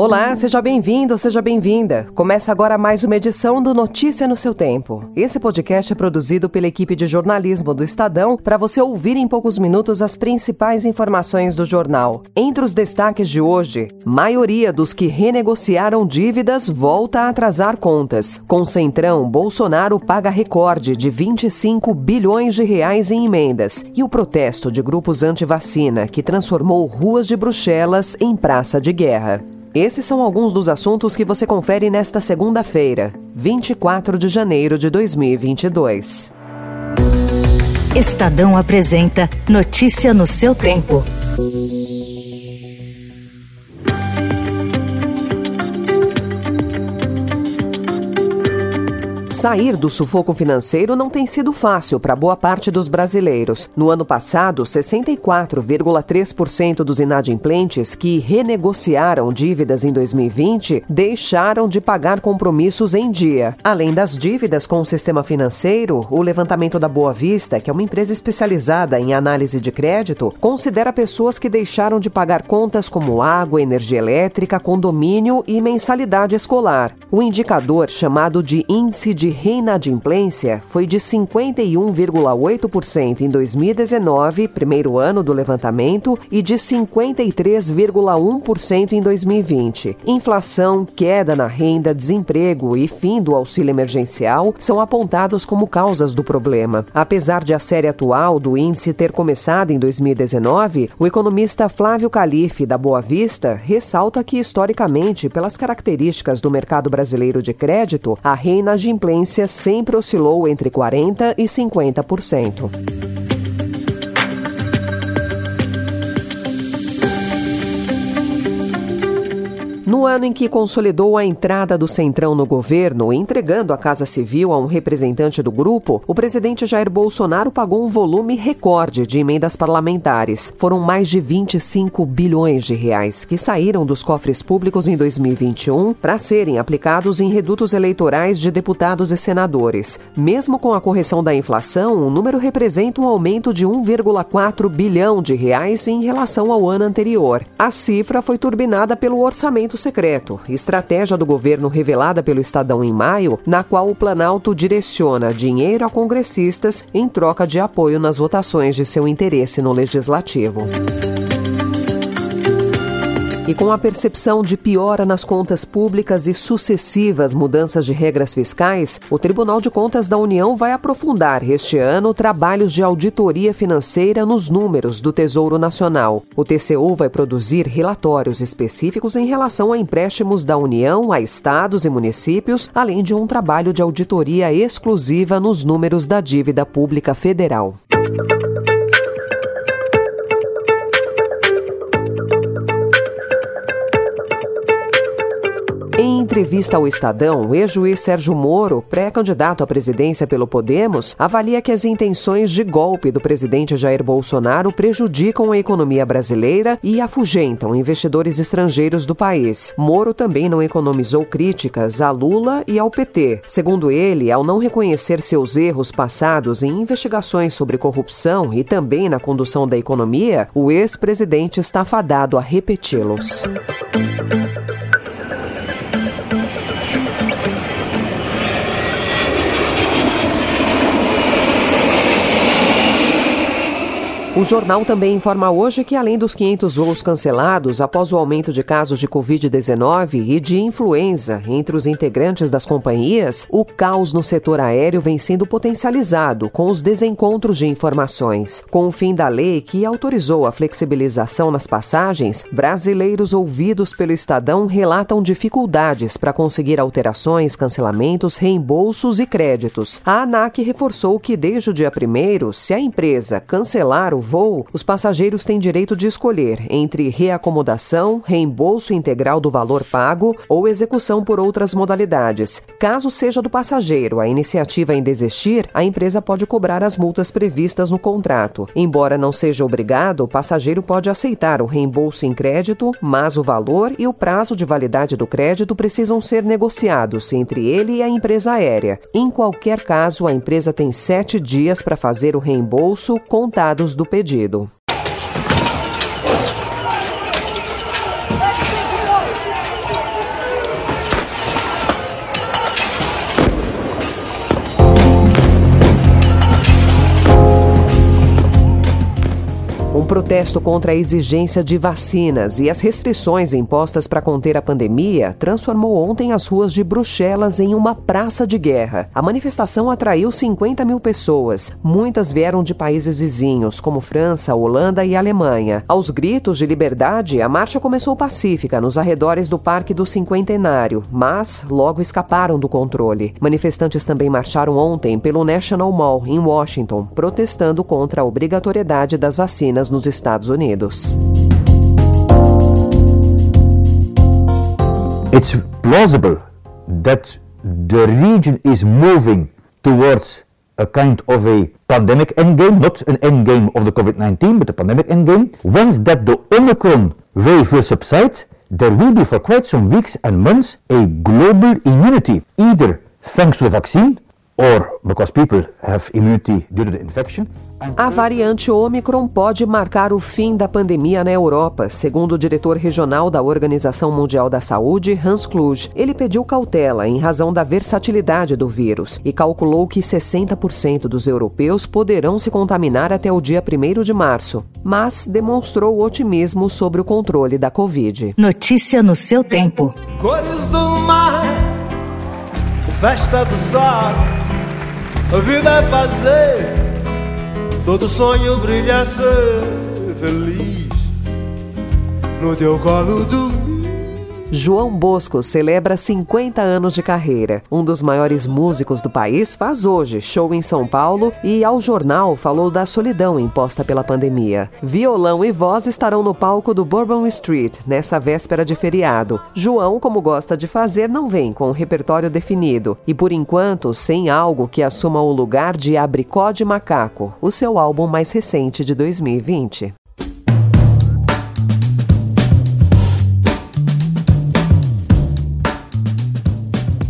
Olá, seja bem-vindo, seja bem-vinda. Começa agora mais uma edição do Notícia no seu Tempo. Esse podcast é produzido pela equipe de jornalismo do Estadão para você ouvir em poucos minutos as principais informações do jornal. Entre os destaques de hoje, maioria dos que renegociaram dívidas volta a atrasar contas. Com Centrão, Bolsonaro paga recorde de 25 bilhões de reais em emendas. E o protesto de grupos anti-vacina que transformou ruas de Bruxelas em praça de guerra. Esses são alguns dos assuntos que você confere nesta segunda-feira, 24 de janeiro de 2022. Estadão apresenta Notícia no seu tempo. Sair do sufoco financeiro não tem sido fácil para boa parte dos brasileiros. No ano passado, 64,3% dos inadimplentes que renegociaram dívidas em 2020 deixaram de pagar compromissos em dia. Além das dívidas com o sistema financeiro, o levantamento da Boa Vista, que é uma empresa especializada em análise de crédito, considera pessoas que deixaram de pagar contas como água, energia elétrica, condomínio e mensalidade escolar. O indicador, chamado de Índice de reinadimplência foi de 51,8% em 2019, primeiro ano do levantamento, e de 53,1% em 2020. Inflação, queda na renda, desemprego e fim do auxílio emergencial são apontados como causas do problema. Apesar de a série atual do índice ter começado em 2019, o economista Flávio Calife, da Boa Vista, ressalta que, historicamente, pelas características do mercado brasileiro de crédito, a reinadimplência sempre oscilou entre 40% e 50%. No ano em que consolidou a entrada do Centrão no governo, entregando a Casa Civil a um representante do grupo, o presidente Jair Bolsonaro pagou um volume recorde de emendas parlamentares. Foram mais de 25 bilhões de reais que saíram dos cofres públicos em 2021 para serem aplicados em redutos eleitorais de deputados e senadores. Mesmo com a correção da inflação, o número representa um aumento de 1,4 bilhão de reais em relação ao ano anterior. A cifra foi turbinada pelo orçamento secreto, estratégia do governo revelada pelo Estadão em maio, na qual o Planalto direciona dinheiro a congressistas em troca de apoio nas votações de seu interesse no legislativo. E com a percepção de piora nas contas públicas e sucessivas mudanças de regras fiscais, o Tribunal de Contas da União vai aprofundar este ano trabalhos de auditoria financeira nos números do Tesouro Nacional. O TCU vai produzir relatórios específicos em relação a empréstimos da União a estados e municípios, além de um trabalho de auditoria exclusiva nos números da dívida pública federal. Em entrevista ao Estadão, o ex-juiz Sérgio Moro, pré-candidato à presidência pelo Podemos, avalia que as intenções de golpe do presidente Jair Bolsonaro prejudicam a economia brasileira e afugentam investidores estrangeiros do país. Moro também não economizou críticas a Lula e ao PT. Segundo ele, ao não reconhecer seus erros passados em investigações sobre corrupção e também na condução da economia, o ex-presidente está fadado a repeti-los. O jornal também informa hoje que, além dos 500 voos cancelados após o aumento de casos de Covid-19 e de influenza entre os integrantes das companhias, o caos no setor aéreo vem sendo potencializado com os desencontros de informações. Com o fim da lei que autorizou a flexibilização nas passagens, brasileiros ouvidos pelo Estadão relatam dificuldades para conseguir alterações, cancelamentos, reembolsos e créditos. A ANAC reforçou que, desde o dia 1, se a empresa cancelar o voo, os passageiros têm direito de escolher entre reacomodação, reembolso integral do valor pago ou execução por outras modalidades. Caso seja do passageiro a iniciativa em desistir, a empresa pode cobrar as multas previstas no contrato. Embora não seja obrigado, o passageiro pode aceitar o reembolso em crédito, mas o valor e o prazo de validade do crédito precisam ser negociados entre ele e a empresa aérea. Em qualquer caso, a empresa tem sete dias para fazer o reembolso contados do pedido. Um protesto contra a exigência de vacinas e as restrições impostas para conter a pandemia transformou ontem as ruas de Bruxelas em uma praça de guerra. A manifestação atraiu 50 mil pessoas. Muitas vieram de países vizinhos, como França, Holanda e Alemanha. Aos gritos de liberdade, a marcha começou pacífica nos arredores do Parque do Cinquentenário, mas logo escaparam do controle. Manifestantes também marcharam ontem pelo National Mall, em Washington, protestando contra a obrigatoriedade das vacinas nos Estados Unidos. It's plausible that the region is moving towards a kind of a pandemic endgame, not an endgame of the COVID-19, but a pandemic endgame. Once that the Omicron wave will subside, there will be for quite some weeks and months a global immunity, either thanks to the vaccine or because people have immunity due to the infection. A variante Omicron pode marcar o fim da pandemia na Europa, segundo o diretor regional da Organização Mundial da Saúde, Hans Kluge. Ele pediu cautela em razão da versatilidade do vírus e calculou que 60% dos europeus poderão se contaminar até o dia 1 de março, mas demonstrou otimismo sobre o controle da Covid. Notícia no seu tempo. Cores do mar, festa do sol, a vida é fazer Todo sonho brilha ser feliz. No teu colo do João Bosco celebra 50 anos de carreira. Um dos maiores músicos do país faz hoje show em São Paulo e ao jornal falou da solidão imposta pela pandemia. Violão e voz estarão no palco do Bourbon Street nessa véspera de feriado. João, como gosta de fazer, não vem com um repertório definido e por enquanto sem algo que assuma o lugar de Abricó de Macaco, o seu álbum mais recente de 2020.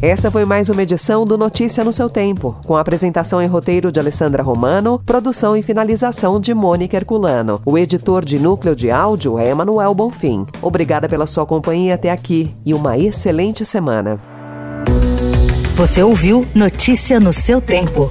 Essa foi mais uma edição do Notícia no seu Tempo, com apresentação em roteiro de Alessandra Romano, produção e finalização de Mônica Herculano. O editor de núcleo de áudio é Emanuel Bonfim. Obrigada pela sua companhia até aqui e uma excelente semana. Você ouviu Notícia no seu Tempo.